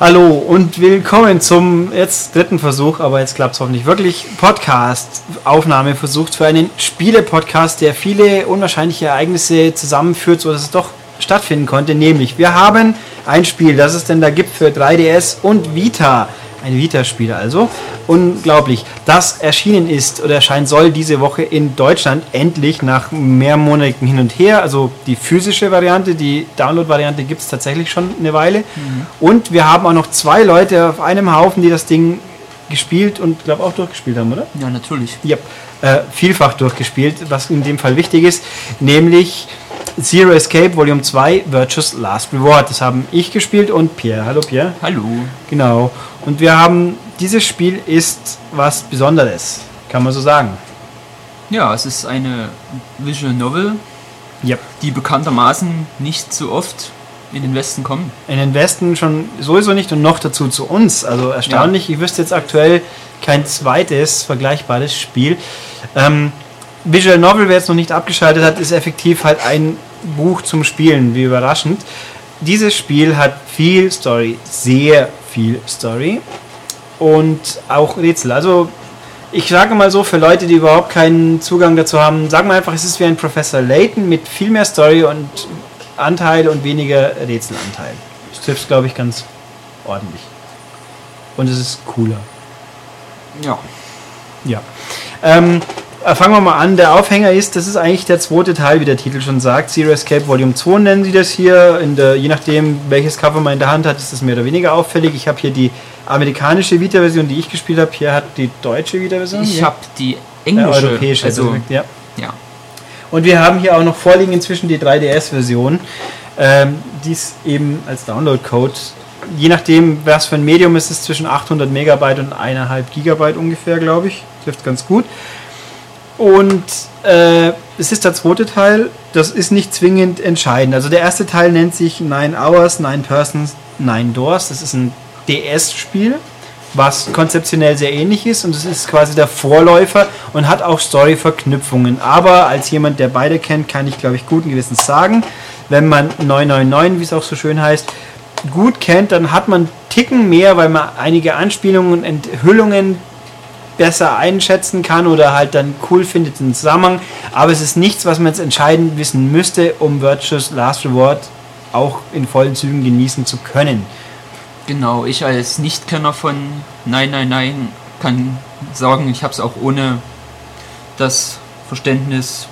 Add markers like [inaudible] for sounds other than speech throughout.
Hallo und willkommen zum jetzt dritten Versuch, aber jetzt klappt es hoffentlich wirklich, Podcast-Aufnahmeversuch für einen Spiele-Podcast, der viele unwahrscheinliche Ereignisse zusammenführt, sodass es doch stattfinden konnte. Nämlich, wir haben ein Spiel, das es denn da gibt für 3DS und Vita. Ein Vita-Spiel also. Unglaublich. Das erschienen ist oder erscheinen soll diese Woche in Deutschland endlich nach mehrmonatigen Hin und Her. Also die physische Variante, die Download-Variante gibt es tatsächlich schon eine Weile. Mhm. Und wir haben auch noch zwei Leute auf einem Haufen, die das Ding gespielt und glaube auch durchgespielt haben, oder? Ja, natürlich. Ja, äh, vielfach durchgespielt, was in dem Fall wichtig ist, nämlich Zero Escape Volume 2 Virtuous Last Reward. Das haben ich gespielt und Pierre. Hallo Pierre. Hallo. Genau. Und wir haben, dieses Spiel ist was Besonderes, kann man so sagen. Ja, es ist eine Visual Novel, yep. die bekanntermaßen nicht so oft in den Westen kommen. In den Westen schon sowieso nicht und noch dazu zu uns. Also erstaunlich, ja. ich wüsste jetzt aktuell kein zweites vergleichbares Spiel. Ähm, Visual Novel, wer jetzt noch nicht abgeschaltet hat, ist effektiv halt ein Buch zum Spielen, wie überraschend. Dieses Spiel hat viel Story, sehr viel Story und auch Rätsel. Also ich sage mal so, für Leute, die überhaupt keinen Zugang dazu haben, sagen wir einfach, es ist wie ein Professor Layton mit viel mehr Story und Anteil und weniger Rätselanteil. Das trifft, glaube ich, ganz ordentlich. Und es ist cooler. Ja. Ja. Ähm, äh, fangen wir mal an. Der Aufhänger ist, das ist eigentlich der zweite Teil, wie der Titel schon sagt. Zero Escape Volume 2 nennen sie das hier. Der, je nachdem, welches Cover man in der Hand hat, ist das mehr oder weniger auffällig. Ich habe hier die amerikanische Vita-Version, die ich gespielt habe. Hier hat die deutsche Vita-Version. Ich habe die englische. Äh, europäische. Also, ja. ja. Und wir haben hier auch noch vorliegen inzwischen die 3DS-Version. Ähm, die ist eben als Download-Code je nachdem, was für ein Medium ist, ist es zwischen 800 Megabyte und 1,5 Gigabyte ungefähr, glaube ich. Trifft ganz gut. Und äh, es ist der zweite Teil, das ist nicht zwingend entscheidend. Also der erste Teil nennt sich Nine Hours, Nine Persons, Nine Doors. Das ist ein DS-Spiel, was konzeptionell sehr ähnlich ist und es ist quasi der Vorläufer und hat auch Story-Verknüpfungen. Aber als jemand, der beide kennt, kann ich, glaube ich, guten Gewissens sagen, wenn man 999, wie es auch so schön heißt, gut kennt, dann hat man Ticken mehr, weil man einige Anspielungen und Enthüllungen besser einschätzen kann oder halt dann cool findet im Zusammenhang. Aber es ist nichts, was man jetzt entscheidend wissen müsste, um Virtuous Last Reward auch in vollen Zügen genießen zu können. Genau, ich als Nichtkenner von Nein, Nein, Nein kann sagen, ich habe es auch ohne das Verständnis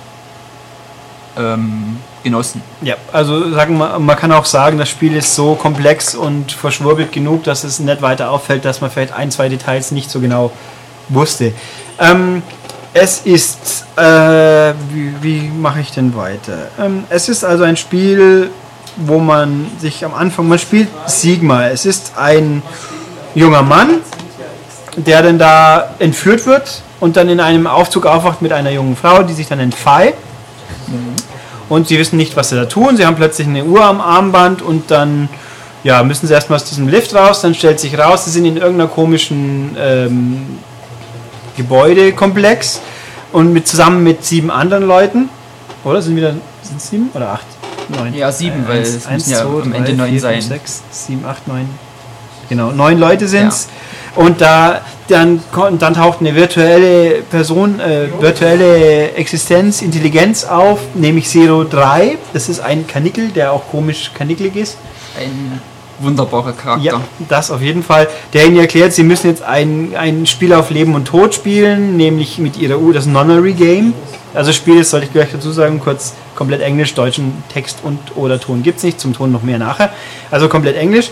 ähm, genossen. Ja, also sagen wir, man kann auch sagen, das Spiel ist so komplex und verschwurbelt genug, dass es nicht weiter auffällt, dass man vielleicht ein, zwei Details nicht so genau wusste. Ähm, es ist, äh, wie, wie mache ich denn weiter? Ähm, es ist also ein Spiel, wo man sich am Anfang, man spielt Sigma. Es ist ein junger Mann, der dann da entführt wird und dann in einem Aufzug aufwacht mit einer jungen Frau, die sich dann entfallt. Und sie wissen nicht, was sie da tun. Sie haben plötzlich eine Uhr am Armband und dann ja, müssen sie erstmal aus diesem Lift raus. Dann stellt sich raus, sie sind in irgendeiner komischen ähm, Gebäudekomplex und mit, zusammen mit sieben anderen Leuten. Oder sind wieder sind sieben oder acht? Neun. Ja, sieben, weil es müssen ja zwei, am Ende neun vier, sein. Fünf, sechs, sieben, acht, neun. Genau, neun Leute sind es. Ja. Und da dann, dann taucht eine virtuelle Person, äh, virtuelle Existenz, Intelligenz auf, nämlich Zero 3. Das ist ein Kanickel, der auch komisch kanickel ist. Ein wunderbarer Charakter. Ja, das auf jeden Fall. Der Ihnen erklärt, Sie müssen jetzt ein, ein Spiel auf Leben und Tod spielen, nämlich mit Ihrer Uhr das Nonary Game. Also Spiel ist, sollte ich gleich dazu sagen, kurz komplett Englisch, deutschen Text und oder Ton gibt es nicht, zum Ton noch mehr nachher. Also komplett Englisch.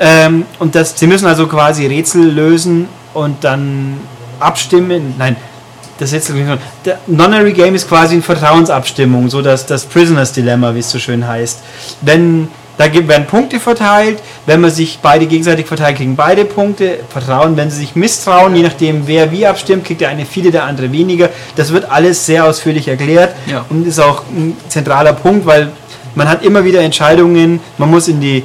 Ähm, und das, Sie müssen also quasi Rätsel lösen und dann abstimmen. Nein, das jetzt der Nonary Game ist quasi eine Vertrauensabstimmung, so dass das Prisoners Dilemma, wie es so schön heißt. Wenn da werden Punkte verteilt. Wenn man sich beide gegenseitig verteilt, kriegen beide Punkte. Vertrauen, wenn sie sich misstrauen, je nachdem wer wie abstimmt, kriegt der eine viele, der andere weniger. Das wird alles sehr ausführlich erklärt ja. und ist auch ein zentraler Punkt, weil man hat immer wieder Entscheidungen. Man muss in die,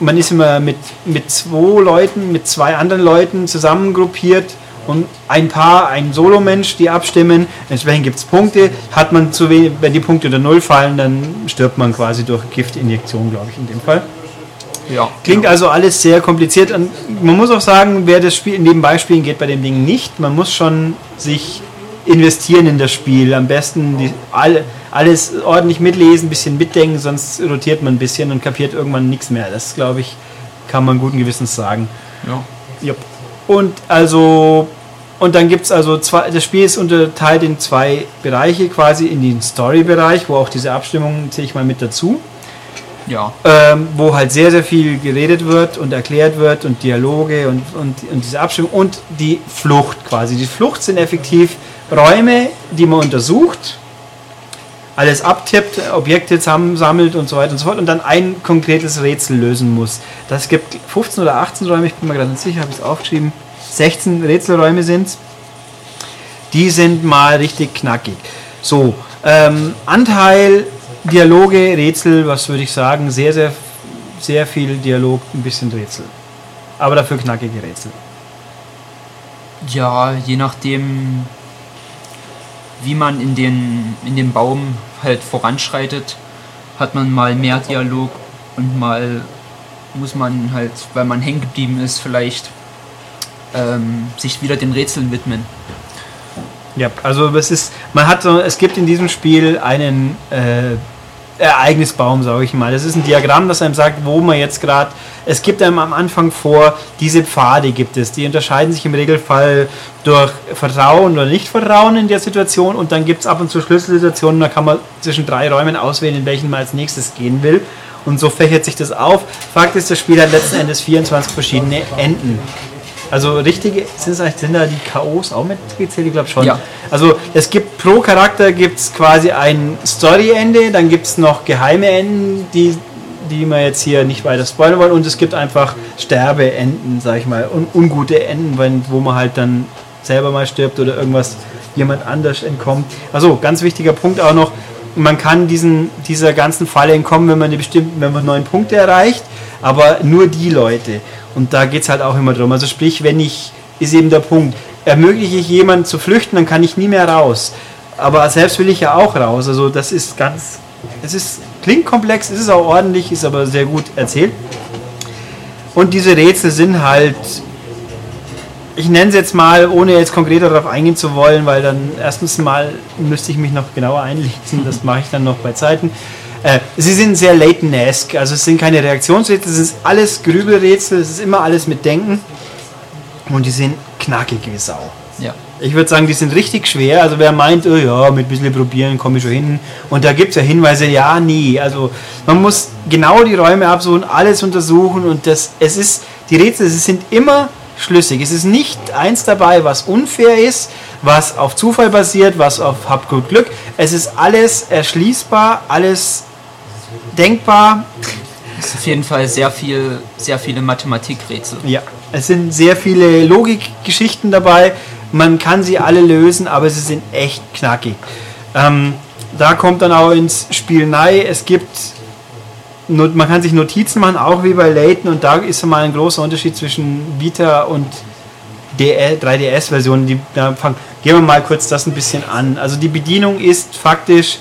man ist immer mit, mit zwei Leuten, mit zwei anderen Leuten zusammengruppiert und ein Paar, ein Solo-Mensch, die abstimmen. Entsprechend gibt es Punkte. Hat man zu wenig, wenn die Punkte unter Null fallen, dann stirbt man quasi durch Giftinjektion, glaube ich, in dem Fall. Ja, Klingt genau. also alles sehr kompliziert. Und man muss auch sagen, wer das Spiel nebenbei spielen geht bei dem Ding nicht. Man muss schon sich investieren in das Spiel. Am besten die, all, alles ordentlich mitlesen, ein bisschen mitdenken, sonst rotiert man ein bisschen und kapiert irgendwann nichts mehr. Das, glaube ich, kann man guten Gewissens sagen. Ja. Jupp. Und also und dann gibt es also zwei, das Spiel ist unterteilt in zwei Bereiche, quasi in den Story-Bereich, wo auch diese Abstimmung zähle ich mal mit dazu, ja. ähm, wo halt sehr, sehr viel geredet wird und erklärt wird und Dialoge und, und, und diese Abstimmung und die Flucht quasi. Die Flucht sind effektiv Räume, die man untersucht, alles abtippt, Objekte zusammensammelt und so weiter und so fort und dann ein konkretes Rätsel lösen muss. Das gibt 15 oder 18 Räume, ich bin mir gerade nicht sicher, habe ich es aufgeschrieben. 16 Rätselräume sind es. Die sind mal richtig knackig. So, ähm, Anteil Dialoge, Rätsel, was würde ich sagen, sehr, sehr, sehr viel Dialog, ein bisschen Rätsel. Aber dafür knackige Rätsel. Ja, je nachdem, wie man in den, in den Baum halt voranschreitet, hat man mal mehr Dialog und mal muss man halt, weil man hängen geblieben ist, vielleicht ähm, sich wieder den Rätseln widmen. Ja, also es ist, man hat so, es gibt in diesem Spiel einen äh, Ereignisbaum, sage ich mal. Das ist ein Diagramm, das einem sagt, wo man jetzt gerade. Es gibt einem am Anfang vor, diese Pfade gibt es. Die unterscheiden sich im Regelfall durch Vertrauen oder Nicht-Vertrauen in der Situation und dann gibt es ab und zu Schlüsselsituationen, da kann man zwischen drei Räumen auswählen, in welchen man als nächstes gehen will. Und so fächert sich das auf. Fakt ist, das Spiel hat letzten Endes 24 verschiedene Enden. Also richtige, sind, es eigentlich- sind da die K.O.s auch mitgezählt? Ich glaube schon. Ja. Also es gibt pro Charakter gibt es quasi ein Story-Ende, dann gibt es noch geheime Enden, die, die wir jetzt hier nicht weiter spoilern wollen und es gibt einfach Sterbeenden, sag ich mal, und ungute Enden, wenn, wo man halt dann selber mal stirbt oder irgendwas jemand anders entkommt. Also ganz wichtiger Punkt auch noch, man kann diesen, dieser ganzen Falle entkommen, wenn man eine bestimmten, wenn man neun Punkte erreicht, aber nur die Leute. Und da geht es halt auch immer drum. Also sprich, wenn ich, ist eben der Punkt, ermögliche ich jemanden zu flüchten, dann kann ich nie mehr raus. Aber selbst will ich ja auch raus. Also das ist ganz, es ist, klingt komplex, es ist auch ordentlich, ist aber sehr gut erzählt. Und diese Rätsel sind halt, ich nenne es jetzt mal, ohne jetzt konkreter darauf eingehen zu wollen, weil dann erstens mal müsste ich mich noch genauer einlesen, das mache ich dann noch bei Zeiten. Äh, sie sind sehr Layton-esque, also es sind keine Reaktionsrätsel, es ist alles Grübelrätsel, es ist immer alles mit Denken und die sind knackig wie Sau. Ja. Ich würde sagen, die sind richtig schwer. Also wer meint, oh ja, mit ein bisschen probieren komme ich schon hin. Und da gibt es ja Hinweise, ja, nie. Also man muss genau die Räume absuchen, alles untersuchen und das, es ist, die Rätsel, sie sind immer schlüssig. Es ist nicht eins dabei, was unfair ist, was auf Zufall basiert, was auf Hab gut Glück. Es ist alles erschließbar, alles denkbar. Es ist auf jeden Fall sehr viel, sehr viele Mathematikrätsel. Ja, es sind sehr viele Logikgeschichten dabei. Man kann sie alle lösen, aber sie sind echt knackig. Ähm, da kommt dann auch ins Spiel nahe. Es gibt, man kann sich Notizen machen, auch wie bei Layton. Und da ist mal ein großer Unterschied zwischen Vita und 3DS-Versionen. Die, da fang, gehen wir mal kurz das ein bisschen an. Also die Bedienung ist faktisch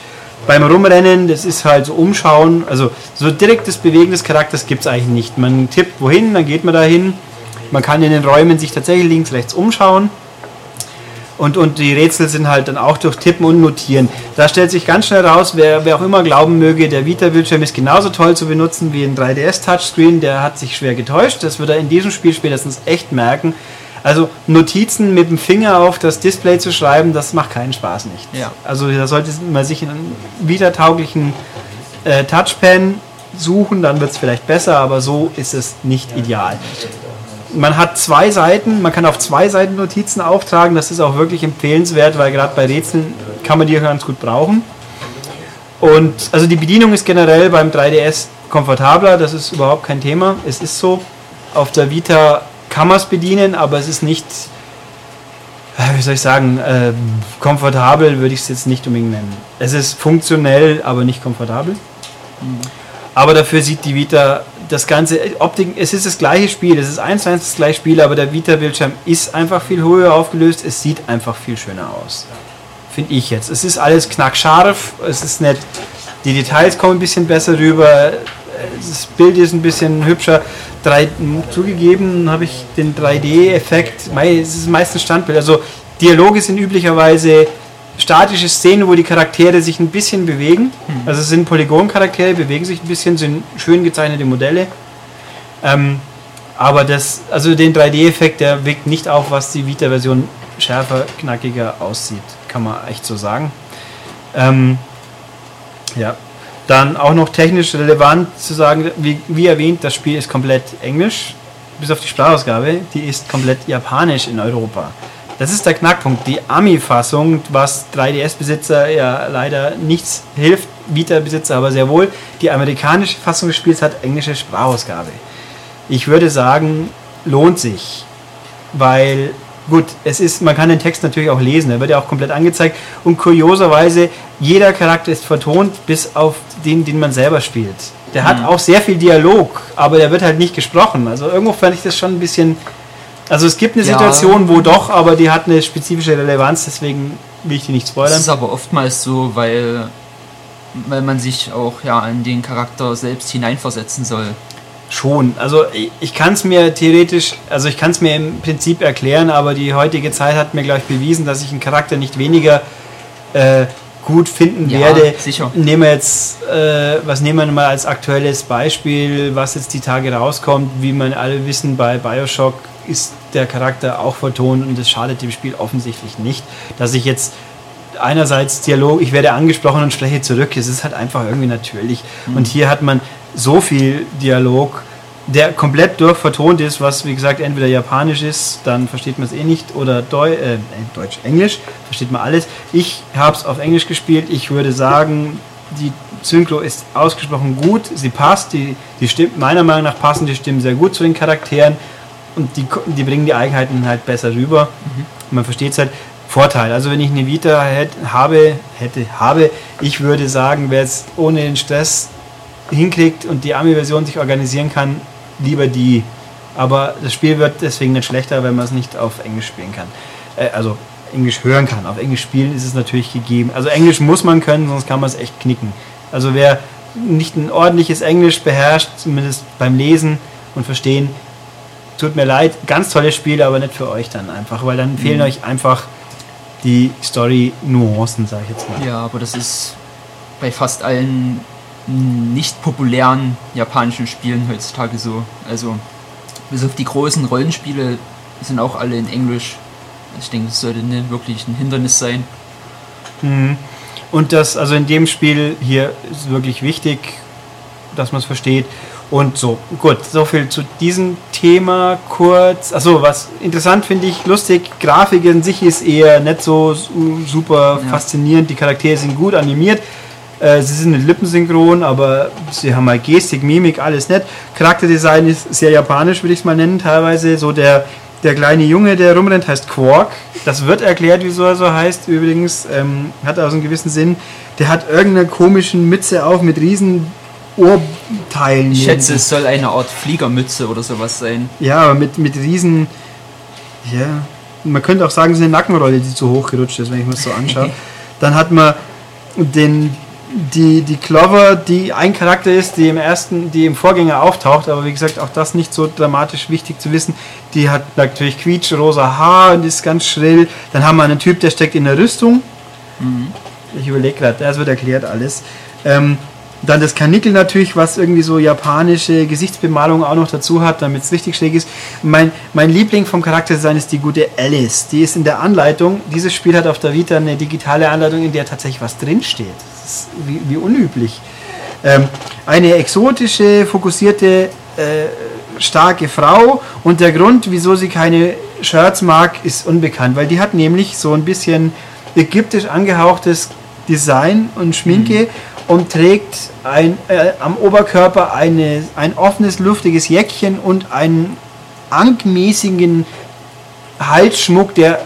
beim Rumrennen, das ist halt so umschauen. Also so direktes Bewegen des Charakters gibt es eigentlich nicht. Man tippt wohin, dann geht man dahin. Man kann in den Räumen sich tatsächlich links, rechts umschauen. Und, und die Rätsel sind halt dann auch durch Tippen und Notieren. Da stellt sich ganz schnell raus, wer, wer auch immer glauben möge, der Vita-Bildschirm ist genauso toll zu benutzen wie ein 3DS-Touchscreen, der hat sich schwer getäuscht. Das wird er in diesem Spiel spätestens echt merken. Also Notizen mit dem Finger auf das Display zu schreiben, das macht keinen Spaß nicht. Ja. Also da sollte man sich einen Vita-tauglichen äh, Touchpen suchen, dann wird es vielleicht besser, aber so ist es nicht ideal. Man hat zwei Seiten, man kann auf zwei Seiten Notizen auftragen, das ist auch wirklich empfehlenswert, weil gerade bei Rätseln kann man die ganz gut brauchen. Und also die Bedienung ist generell beim 3DS komfortabler, das ist überhaupt kein Thema. Es ist so, auf der Vita kann man es bedienen, aber es ist nicht, äh, wie soll ich sagen, äh, komfortabel würde ich es jetzt nicht unbedingt nennen. Es ist funktionell, aber nicht komfortabel. Aber dafür sieht die Vita das ganze Optik, es ist das gleiche Spiel, es ist eins zu eins das gleiche Spiel, aber der Vita-Bildschirm ist einfach viel höher aufgelöst, es sieht einfach viel schöner aus. Finde ich jetzt. Es ist alles knackscharf, es ist nett, die Details kommen ein bisschen besser rüber, das Bild ist ein bisschen hübscher. 3, zugegeben habe ich den 3D-Effekt, es ist meistens Standbild. Also Dialoge sind üblicherweise statische Szenen, wo die Charaktere sich ein bisschen bewegen. Hm. Also es sind Polygon-Charaktere, bewegen sich ein bisschen, sind schön gezeichnete Modelle. Ähm, aber das, also den 3D-Effekt, der wirkt nicht auf, was die Vita-Version schärfer, knackiger aussieht. Kann man echt so sagen. Ähm, ja. Dann auch noch technisch relevant zu sagen, wie, wie erwähnt, das Spiel ist komplett englisch, bis auf die Sprachausgabe, die ist komplett japanisch in Europa. Das ist der Knackpunkt. Die Ami-Fassung, was 3DS-Besitzer ja leider nichts hilft, Vita-Besitzer aber sehr wohl, die amerikanische Fassung des Spiels hat englische Sprachausgabe. Ich würde sagen, lohnt sich, weil gut, es ist, man kann den Text natürlich auch lesen, er wird ja auch komplett angezeigt und kurioserweise jeder Charakter ist vertont, bis auf den, den man selber spielt. Der mhm. hat auch sehr viel Dialog, aber der wird halt nicht gesprochen. Also irgendwo fand ich das schon ein bisschen also es gibt eine Situation, wo doch, aber die hat eine spezifische Relevanz, deswegen will ich die nicht spoilern. Das ist aber oftmals so, weil, weil man sich auch ja in den Charakter selbst hineinversetzen soll. Schon. Also ich, ich kann es mir theoretisch, also ich kann es mir im Prinzip erklären, aber die heutige Zeit hat mir gleich bewiesen, dass ich einen Charakter nicht weniger äh, gut finden ja, werde. Sicher. Nehmen wir jetzt, äh, was nehmen wir mal als aktuelles Beispiel, was jetzt die Tage rauskommt, wie man alle wissen, bei Bioshock ist der Charakter auch vertont und das schadet dem Spiel offensichtlich nicht, dass ich jetzt einerseits Dialog, ich werde angesprochen und spreche zurück, es ist halt einfach irgendwie natürlich. Mhm. Und hier hat man so viel Dialog, der komplett durchvertont ist, was wie gesagt entweder japanisch ist, dann versteht man es eh nicht, oder Deu äh, Deutsch, Englisch, versteht man alles. Ich habe es auf Englisch gespielt, ich würde sagen, die Synchro ist ausgesprochen gut, sie passt, die, die Stimme, meiner Meinung nach passen die Stimmen sehr gut zu den Charakteren und die, die bringen die Eigenheiten halt besser rüber. Mhm. Man versteht es halt. Vorteil. Also wenn ich eine Vita hätte, habe, hätte, habe, ich würde sagen, wer es ohne den Stress hinkriegt und die Ami-Version sich organisieren kann, lieber die. Aber das Spiel wird deswegen nicht schlechter, wenn man es nicht auf Englisch spielen kann. Äh, also Englisch hören kann. Auf Englisch spielen ist es natürlich gegeben. Also Englisch muss man können, sonst kann man es echt knicken. Also wer nicht ein ordentliches Englisch beherrscht, zumindest beim Lesen und Verstehen, tut mir leid, ganz tolles Spiel, aber nicht für euch dann einfach, weil dann mhm. fehlen euch einfach die Story-Nuancen, sage ich jetzt mal. Ja, aber das ist bei fast allen nicht populären japanischen Spielen heutzutage so. Also bis auf die großen Rollenspiele sind auch alle in Englisch. Ich denke, das sollte nicht wirklich ein Hindernis sein. Mhm. Und das, also in dem Spiel hier ist wirklich wichtig, dass man es versteht. Und so, gut, so viel zu diesem Thema kurz. Achso, was interessant finde ich, lustig, Grafik in sich ist eher nicht so super ja. faszinierend. Die Charaktere sind gut animiert. Äh, sie sind in lippensynchron, aber sie haben halt Gestik, Mimik, alles nett. Charakterdesign ist sehr japanisch, würde ich es mal nennen, teilweise. So der, der kleine Junge, der rumrennt, heißt Quark. Das wird erklärt, wieso er so heißt, übrigens. Ähm, hat also einen gewissen Sinn. Der hat irgendeine komischen Mütze auf mit riesen Ohrteilen. Ich schätze, es soll eine Art Fliegermütze oder sowas sein. Ja, aber mit, mit riesen. Ja. Man könnte auch sagen, es ist eine Nackenrolle, die zu hoch gerutscht ist, wenn ich mir das so anschaue. [laughs] Dann hat man den, die, die Clover, die ein Charakter ist, die im ersten, die im Vorgänger auftaucht, aber wie gesagt, auch das nicht so dramatisch wichtig zu wissen. Die hat natürlich quietschrosa Haar und ist ganz schrill. Dann haben wir einen Typ, der steckt in der Rüstung. Mhm. Ich überlege gerade, das wird erklärt alles. Ähm, dann das Kanickel natürlich, was irgendwie so japanische Gesichtsbemalung auch noch dazu hat, damit es richtig schräg ist. Mein, mein Liebling vom Charakterdesign ist die gute Alice. Die ist in der Anleitung. Dieses Spiel hat auf der Vita eine digitale Anleitung, in der tatsächlich was drinsteht. Ist wie, wie unüblich. Ähm, eine exotische, fokussierte, äh, starke Frau. Und der Grund, wieso sie keine Shirts mag, ist unbekannt, weil die hat nämlich so ein bisschen ägyptisch angehauchtes Design und Schminke. Mhm und trägt ein, äh, am Oberkörper eine, ein offenes, luftiges Jäckchen und einen ankmäßigen Halsschmuck, der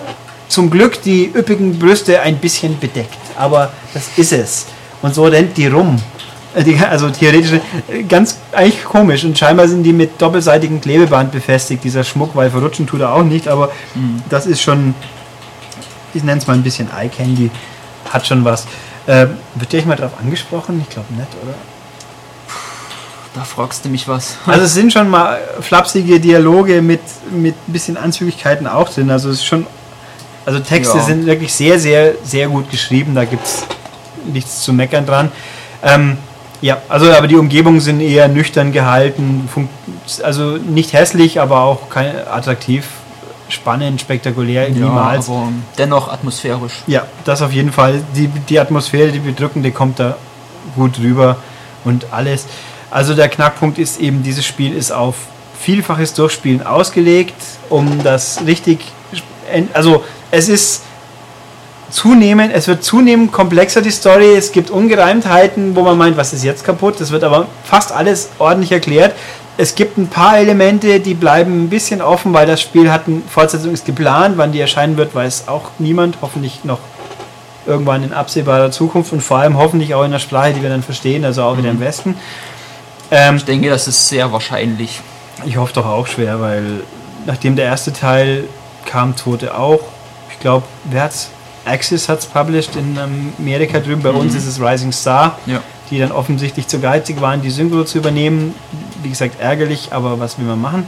zum Glück die üppigen Brüste ein bisschen bedeckt. Aber das ist es. Und so rennt die rum. Äh, also theoretisch äh, ganz eigentlich komisch. Und scheinbar sind die mit doppelseitigem Klebeband befestigt, dieser Schmuck, weil verrutschen tut er auch nicht. Aber mhm. das ist schon, ich nenne es mal ein bisschen Eye Candy. Hat schon was. Äh, wird ihr mal darauf angesprochen? Ich glaube nicht, oder? da fragst du mich was. [laughs] Also es sind schon mal flapsige Dialoge mit, mit ein bisschen Anzügigkeiten auch drin. Also es ist schon. Also Texte Ja. sind wirklich sehr, sehr, sehr gut geschrieben. Da gibt es nichts zu meckern dran. Ähm, ja, also aber die Umgebungen sind eher nüchtern gehalten. Also nicht hässlich, aber auch kein, attraktiv, spannend, spektakulär, niemals. aber dennoch atmosphärisch. Ja, das auf jeden Fall. Die, die Atmosphäre, die bedrückende, kommt da gut rüber und alles. Also der Knackpunkt ist eben, dieses Spiel ist auf vielfaches Durchspielen ausgelegt, um das richtig. Also es ist zunehmend, es wird zunehmend komplexer die Story. Es gibt Ungereimtheiten, wo man meint, was ist jetzt kaputt? Das wird aber fast alles ordentlich erklärt. Es gibt ein paar Elemente, die bleiben ein bisschen offen, weil das Spiel hat eine Fortsetzung ist geplant, wann die erscheinen wird, weiß auch niemand. Hoffentlich noch irgendwann in absehbarer Zukunft und vor allem hoffentlich auch in der Sprache, die wir dann verstehen, also auch wieder im Westen. Ähm, Ich denke, das ist sehr wahrscheinlich. ich hoffe doch auch schwer, weil nachdem der erste Teil kam, Tote auch. Ich glaube, wer hat's? Axis hat es published in Amerika drüben. Bei uns ist es Rising Star, Ja. die dann offensichtlich zu geizig waren, die Synchro zu übernehmen. Wie gesagt, ärgerlich, aber was will man machen?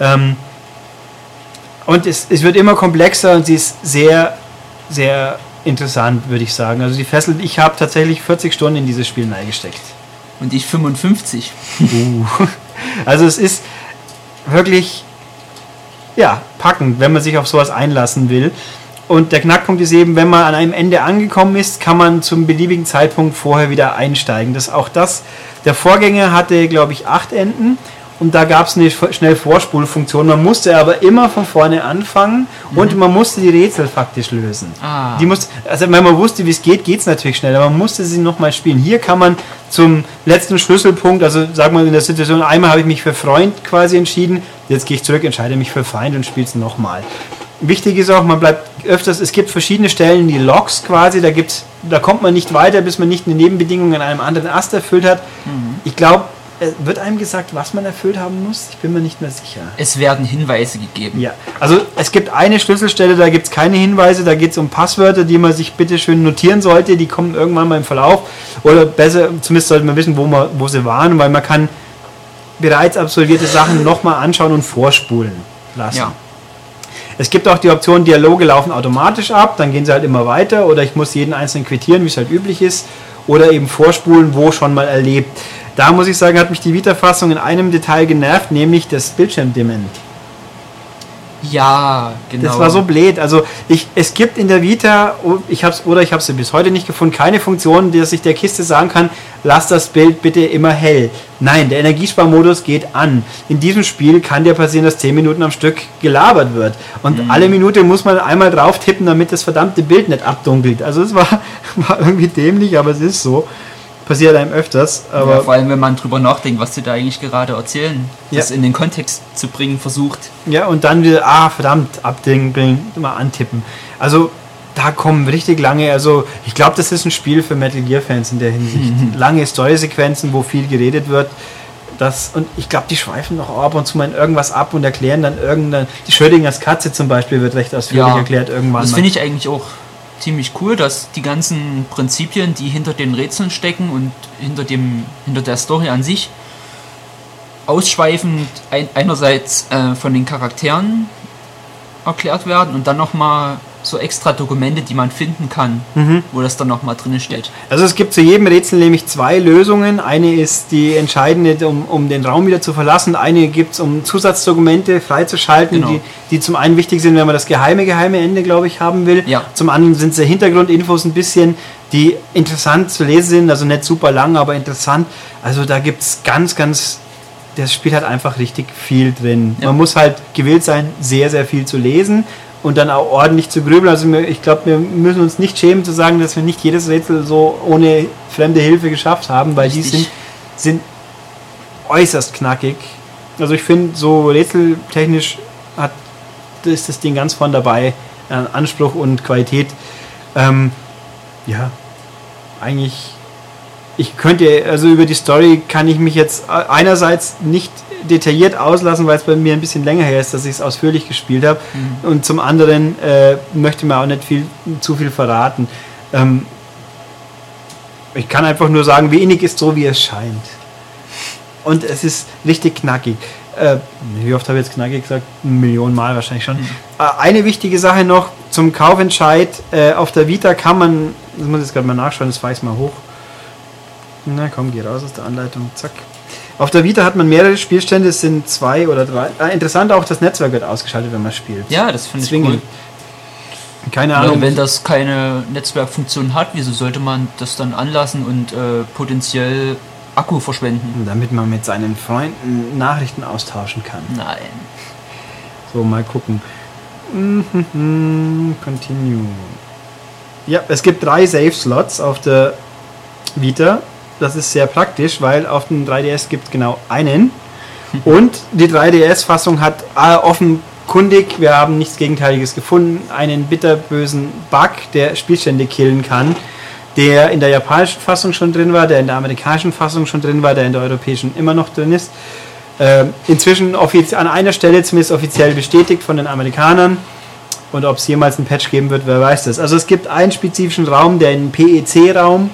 Ähm, und es, es wird immer komplexer und sie ist sehr, sehr interessant, würde ich sagen. Also die fesselt, ich habe tatsächlich 40 Stunden in dieses Spiel reingesteckt. Und ich 55. Uh. [laughs] Also es ist wirklich ja, packend, wenn man sich auf sowas einlassen will. Und der Knackpunkt ist eben, wenn man an einem Ende angekommen ist, kann man zum beliebigen Zeitpunkt vorher wieder einsteigen. Das auch das. Der Vorgänger hatte, glaube ich, acht Enden und da gab es eine schnell Vorspulfunktion. Man musste aber immer von vorne anfangen und man musste die Rätsel faktisch lösen. Ah. Die muss, also wenn man wusste, wie es geht, geht es natürlich schnell, aber man musste sie nochmal spielen. Hier kann man zum letzten Schlüsselpunkt, also sagen wir in der Situation, einmal habe ich mich für Freund quasi entschieden, jetzt gehe ich zurück, entscheide mich für Feind und spiele es nochmal. Wichtig ist auch, man bleibt öfters, es gibt verschiedene Stellen, die Logs quasi, da gibt's, da kommt man nicht weiter, bis man nicht eine Nebenbedingung an einem anderen Ast erfüllt hat. Ich glaube, wird einem gesagt, was man erfüllt haben muss? Ich bin mir nicht mehr sicher. Es werden Hinweise gegeben. Ja, also es gibt eine Schlüsselstelle, da gibt es keine Hinweise, da geht es um Passwörter, die man sich bitte schön notieren sollte, die kommen irgendwann mal im Verlauf. Oder besser, zumindest sollte man wissen, wo, man, wo sie waren, weil man kann bereits absolvierte Sachen nochmal anschauen und vorspulen lassen. Ja. Es gibt auch die Option, Dialoge laufen automatisch ab, dann gehen sie halt immer weiter oder ich muss jeden einzelnen quittieren, wie es halt üblich ist, oder eben vorspulen, wo schon mal erlebt. Da muss ich sagen, hat mich die Vita-Fassung in einem Detail genervt, nämlich das Bildschirmdimmen. Ja, genau. Das war so blöd. Also ich, es gibt in der Vita, ich hab's, oder ich habe sie bis heute nicht gefunden, keine Funktion, dass ich der Kiste sagen kann, lass das Bild bitte immer hell. Nein, der Energiesparmodus geht an. In diesem Spiel kann dir passieren, dass 10 Minuten am Stück gelabert wird. Und Mhm. alle Minute muss man einmal drauf tippen, damit das verdammte Bild nicht abdunkelt. Also es war, [laughs] war irgendwie dämlich, aber es ist so. Passiert einem öfters. Aber ja, vor allem, wenn man drüber nachdenkt, was sie da eigentlich gerade erzählen, Ja. das in den Kontext zu bringen versucht. Ja, und dann wieder, ah, verdammt, abdingen, mal antippen. Also, da kommen richtig lange, also, ich glaube, das ist ein Spiel für Metal Gear-Fans in der Hinsicht. Lange Story-Sequenzen, wo viel geredet wird. Das, und ich glaube, die schweifen noch ab und zu mal in irgendwas ab und erklären dann irgendein. Die Schrödingers Katze zum Beispiel wird recht ausführlich Ja, erklärt irgendwann. Das finde ich eigentlich auch ziemlich cool, dass die ganzen Prinzipien, die hinter den Rätseln stecken und hinter, dem, hinter der Story an sich, ausschweifend ein, einerseits äh, von den Charakteren erklärt werden und dann nochmal so extra Dokumente, die man finden kann, Mhm. wo das dann nochmal drin steht. Also es gibt zu jedem Rätsel nämlich zwei Lösungen. Eine ist die entscheidende, um, um den Raum wieder zu verlassen. Eine gibt es, um Zusatzdokumente freizuschalten, Genau. die, die zum einen wichtig sind, wenn man das geheime, geheime Ende, glaube ich, haben will. Ja. Zum anderen sind es Hintergrundinfos ein bisschen, die interessant zu lesen sind. Also nicht super lang, aber interessant. Also da gibt es ganz, ganz... Das Spiel hat einfach richtig viel drin. Ja. Man muss halt gewillt sein, sehr, sehr viel zu lesen und dann auch ordentlich zu grübeln. Also ich glaube, wir müssen uns nicht schämen zu sagen, dass wir nicht jedes Rätsel so ohne fremde Hilfe geschafft haben, weil die Richtig. sind, sind äußerst knackig. Also ich finde, so rätseltechnisch hat, ist das Ding ganz von dabei an Anspruch und Qualität. Ähm, ja, eigentlich, ich könnte, also über die Story kann ich mich jetzt einerseits nicht detailliert auslassen, weil es bei mir ein bisschen länger her ist, dass ich es ausführlich gespielt habe. Und zum anderen äh, möchte man auch nicht viel, zu viel verraten. Ähm, ich kann einfach nur sagen, wenig ist so, wie es scheint. und es ist richtig knackig. Äh, wie oft habe ich jetzt knackig gesagt? Millionen Mal wahrscheinlich schon. Mhm. Äh, eine wichtige Sache noch zum Kaufentscheid. Äh, auf der Vita kann man, das muss ich jetzt gerade mal nachschauen, das fahre ich mal hoch. Na komm, geh raus aus der Anleitung, zack. Auf der Vita hat man mehrere Spielstände, es sind zwei oder drei. Äh, interessant auch, das Netzwerk wird ausgeschaltet, wenn man spielt. Ja, das finde ich cool. Keine Weil Ahnung. wenn das keine Netzwerkfunktion hat, wieso sollte man das dann anlassen und äh, potenziell Akku verschwenden? damit man mit seinen Freunden Nachrichten austauschen kann. Nein. So, mal gucken. Mhm, Continue. Ja, es gibt drei Save-Slots auf der Vita. Das ist sehr praktisch, weil auf dem 3DS gibt es genau einen. Und die 3DS-Fassung hat äh, offenkundig, wir haben nichts Gegenteiliges gefunden, einen bitterbösen Bug, der Spielstände killen kann, der in der japanischen Fassung schon drin war, der in der amerikanischen Fassung schon drin war, der in der europäischen immer noch drin ist. Ähm, inzwischen an einer Stelle zumindest offiziell bestätigt von den Amerikanern. Und ob es jemals einen Patch geben wird, wer weiß das. Also es gibt einen spezifischen Raum, der einen PEC-Raum,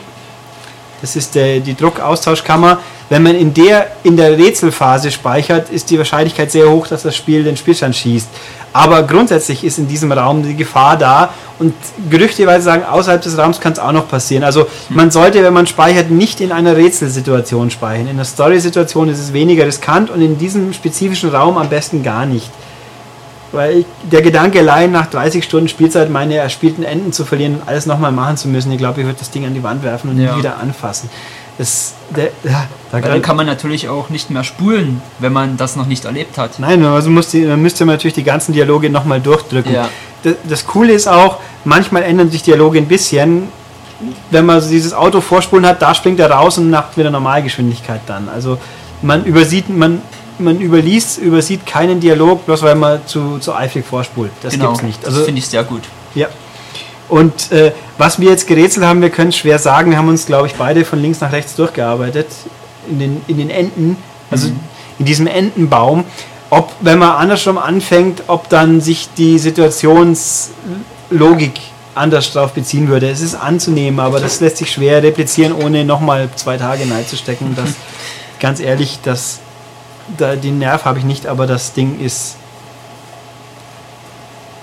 das ist der, die Druckaustauschkammer. Wenn man in der, in der Rätselphase speichert, ist die Wahrscheinlichkeit sehr hoch, dass das Spiel den Spielstand schießt. Aber grundsätzlich ist in diesem Raum die Gefahr da und gerüchteweise sagen, außerhalb des Raums kann es auch noch passieren. Also man sollte, wenn man speichert, nicht in einer Rätselsituation speichern. In einer Story-Situation ist es weniger riskant und in diesem spezifischen Raum am besten gar nicht. Weil der Gedanke allein nach 30 Stunden Spielzeit meine erspielten Enden zu verlieren und alles nochmal machen zu müssen, ich glaube, ich würde das Ding an die Wand werfen und Ja. nie wieder anfassen. Das, der, ja, da dann kann man natürlich auch nicht mehr spulen, wenn man das noch nicht erlebt hat. Nein, also muss die, dann müsste man natürlich die ganzen Dialoge nochmal durchdrücken. Ja. Das, das Coole ist auch, manchmal ändern sich Dialoge ein bisschen. Wenn man so dieses Auto vorspulen hat, da springt er raus und macht wieder Normalgeschwindigkeit dann. Also man übersieht, man, man überliest, übersieht keinen Dialog, bloß weil man zu, zu eifrig vorspult. Das genau, gibt's nicht. das Also, finde ich sehr gut. ja. Und äh, was wir jetzt gerätselt haben, wir können es schwer sagen, wir haben uns, glaube ich, beide von links nach rechts durchgearbeitet. In den, in den Enden, also in diesem Entenbaum. Ob, wenn man andersrum anfängt, ob dann sich die Situationslogik anders drauf beziehen würde. Es ist anzunehmen, aber das lässt sich schwer replizieren, ohne nochmal zwei Tage Neid zu stecken. Das, [laughs] ganz ehrlich, das, da, den Nerv habe ich nicht, aber das Ding ist,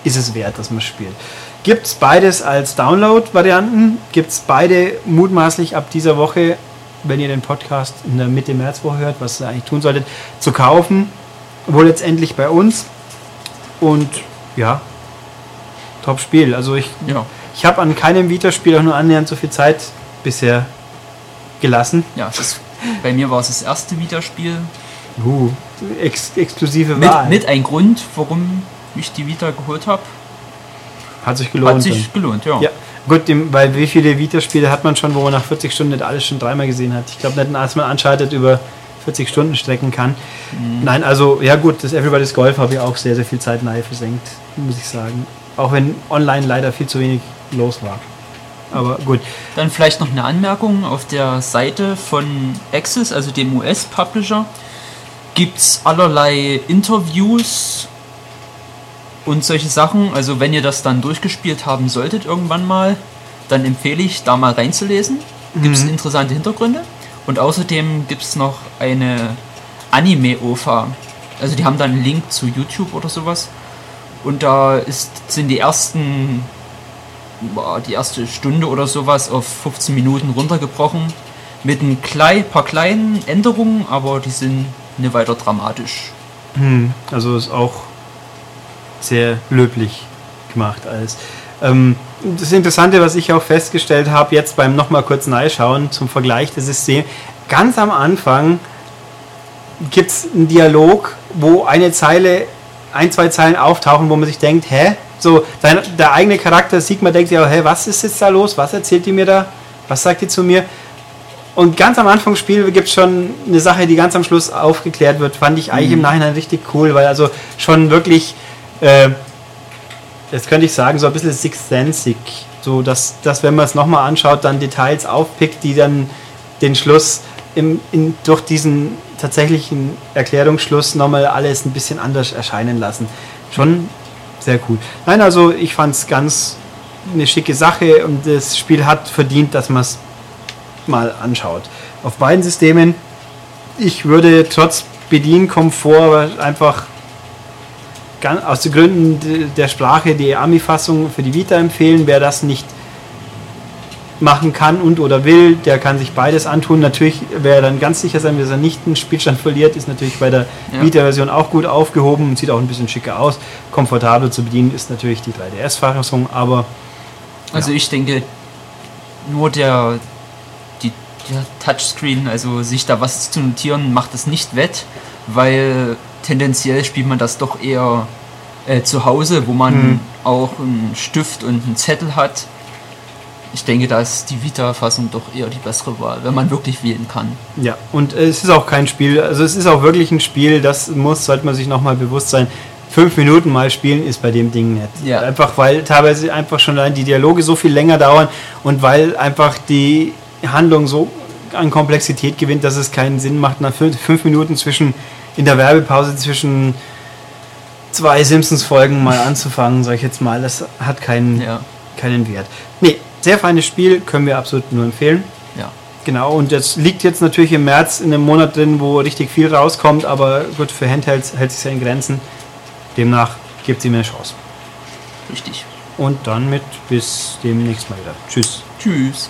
ist es wert, dass man spielt. Gibt es beides als Download-Varianten? Gibt es beide mutmaßlich ab dieser Woche, wenn ihr den Podcast in der Mitte Märzwoche hört, was ihr eigentlich tun solltet, zu kaufen? Wohl letztendlich bei uns. Und ja, Top-Spiel. Also ich, Ja, ich habe an keinem Vita-Spiel auch nur annähernd so viel Zeit bisher gelassen. ja das, bei mir war es das erste Vita-Spiel. Uh, ex exklusive Mit, Wahl. mit ein Grund, warum ich die Vita geholt habe. Hat sich gelohnt. Hat sich dann. gelohnt, ja. Ja, gut, dem, weil wie viele Vita-Spiele hat man schon, wo man nach 40 Stunden nicht alles schon dreimal gesehen hat? Ich glaube nicht, als man Uncharted über 40 Stunden strecken kann. Mhm. Nein, also, ja gut, das Everybody's Golf habe ich auch sehr, sehr viel Zeit nahe versenkt, muss ich sagen. Auch wenn online leider viel zu wenig los war. Aber gut. Dann vielleicht noch eine Anmerkung. Auf der Seite von Access, also dem US-Publisher, gibt es allerlei Interviews und solche Sachen. Also wenn ihr das dann durchgespielt haben solltet irgendwann mal, dann empfehle ich da mal reinzulesen. Gibt es interessante Hintergründe. Und außerdem gibt es noch eine Anime-OFA. Also die haben dann einen Link zu YouTube oder sowas. Und da ist, sind die ersten die erste Stunde oder sowas auf 15 Minuten runtergebrochen. Mit ein klei paar kleinen Änderungen, aber die sind nicht weiter dramatisch. Hm, also ist auch sehr löblich gemacht alles. Ähm, das Interessante, was ich auch festgestellt habe, jetzt beim nochmal kurz Neischauen zum Vergleich des Systems, ganz am Anfang gibt es einen Dialog, wo eine Zeile, ein, zwei Zeilen auftauchen, wo man sich denkt, hä? So, sein, der eigene Charakter sieht man, denkt sich, hä, was ist jetzt da los? Was erzählt die mir da? Was sagt die zu mir? Und ganz am Anfang des Spiels gibt es schon eine Sache, die ganz am Schluss aufgeklärt wird. Fand ich eigentlich im Nachhinein richtig cool, weil also schon wirklich, äh, jetzt könnte ich sagen, so ein bisschen Sixth Sensig. So, dass, dass wenn man es nochmal anschaut, dann Details aufpickt, die dann den Schluss im, in, durch diesen tatsächlichen Erklärungsschluss nochmal alles ein bisschen anders erscheinen lassen. Schon sehr cool. Nein, also ich fand es ganz eine schicke Sache und das Spiel hat verdient, dass man es mal anschaut. Auf beiden Systemen ich würde trotz Bedienkomfort einfach aus den Gründen der Sprache die Ami-Fassung für die Vita empfehlen. Wer das nicht machen kann und oder will, der kann sich beides antun. Natürlich, wer dann ganz sicher sein will, dass er nicht einen Spielstand verliert, ist natürlich bei der ja. Vita-Version auch gut aufgehoben und sieht auch ein bisschen schicker aus. Komfortabel zu bedienen ist natürlich die 3DS-Fassung, aber. Also ich denke, nur der Touchscreen, also sich da was zu notieren, macht es nicht wett, weil tendenziell spielt man das doch eher äh, zu Hause, wo man hm. auch einen Stift und einen Zettel hat ich denke, da ist die Vita-Fassung doch eher die bessere Wahl, wenn man wirklich wählen kann. Ja, und es ist auch kein Spiel, also es ist auch wirklich ein Spiel, das muss, sollte man sich nochmal bewusst sein. Fünf Minuten mal spielen ist bei dem Ding nicht. Ja. Einfach weil teilweise einfach schon allein die Dialoge so viel länger dauern und weil einfach die Handlung so an Komplexität gewinnt, dass es keinen Sinn macht, nach fünf, Minuten zwischen in der Werbepause zwischen zwei Simpsons-Folgen mal [laughs] anzufangen, sag ich jetzt mal. Das hat keinen, ja. keinen Wert. Nee, sehr feines Spiel, können wir absolut nur empfehlen. Ja. Genau, und das liegt jetzt natürlich im März in einem Monat drin, wo richtig viel rauskommt, aber gut, für Handhelds hält sich ja in Grenzen. Demnach gibt sie mir eine Chance. Richtig. Und dann mit bis demnächst mal wieder. Tschüss. Tschüss.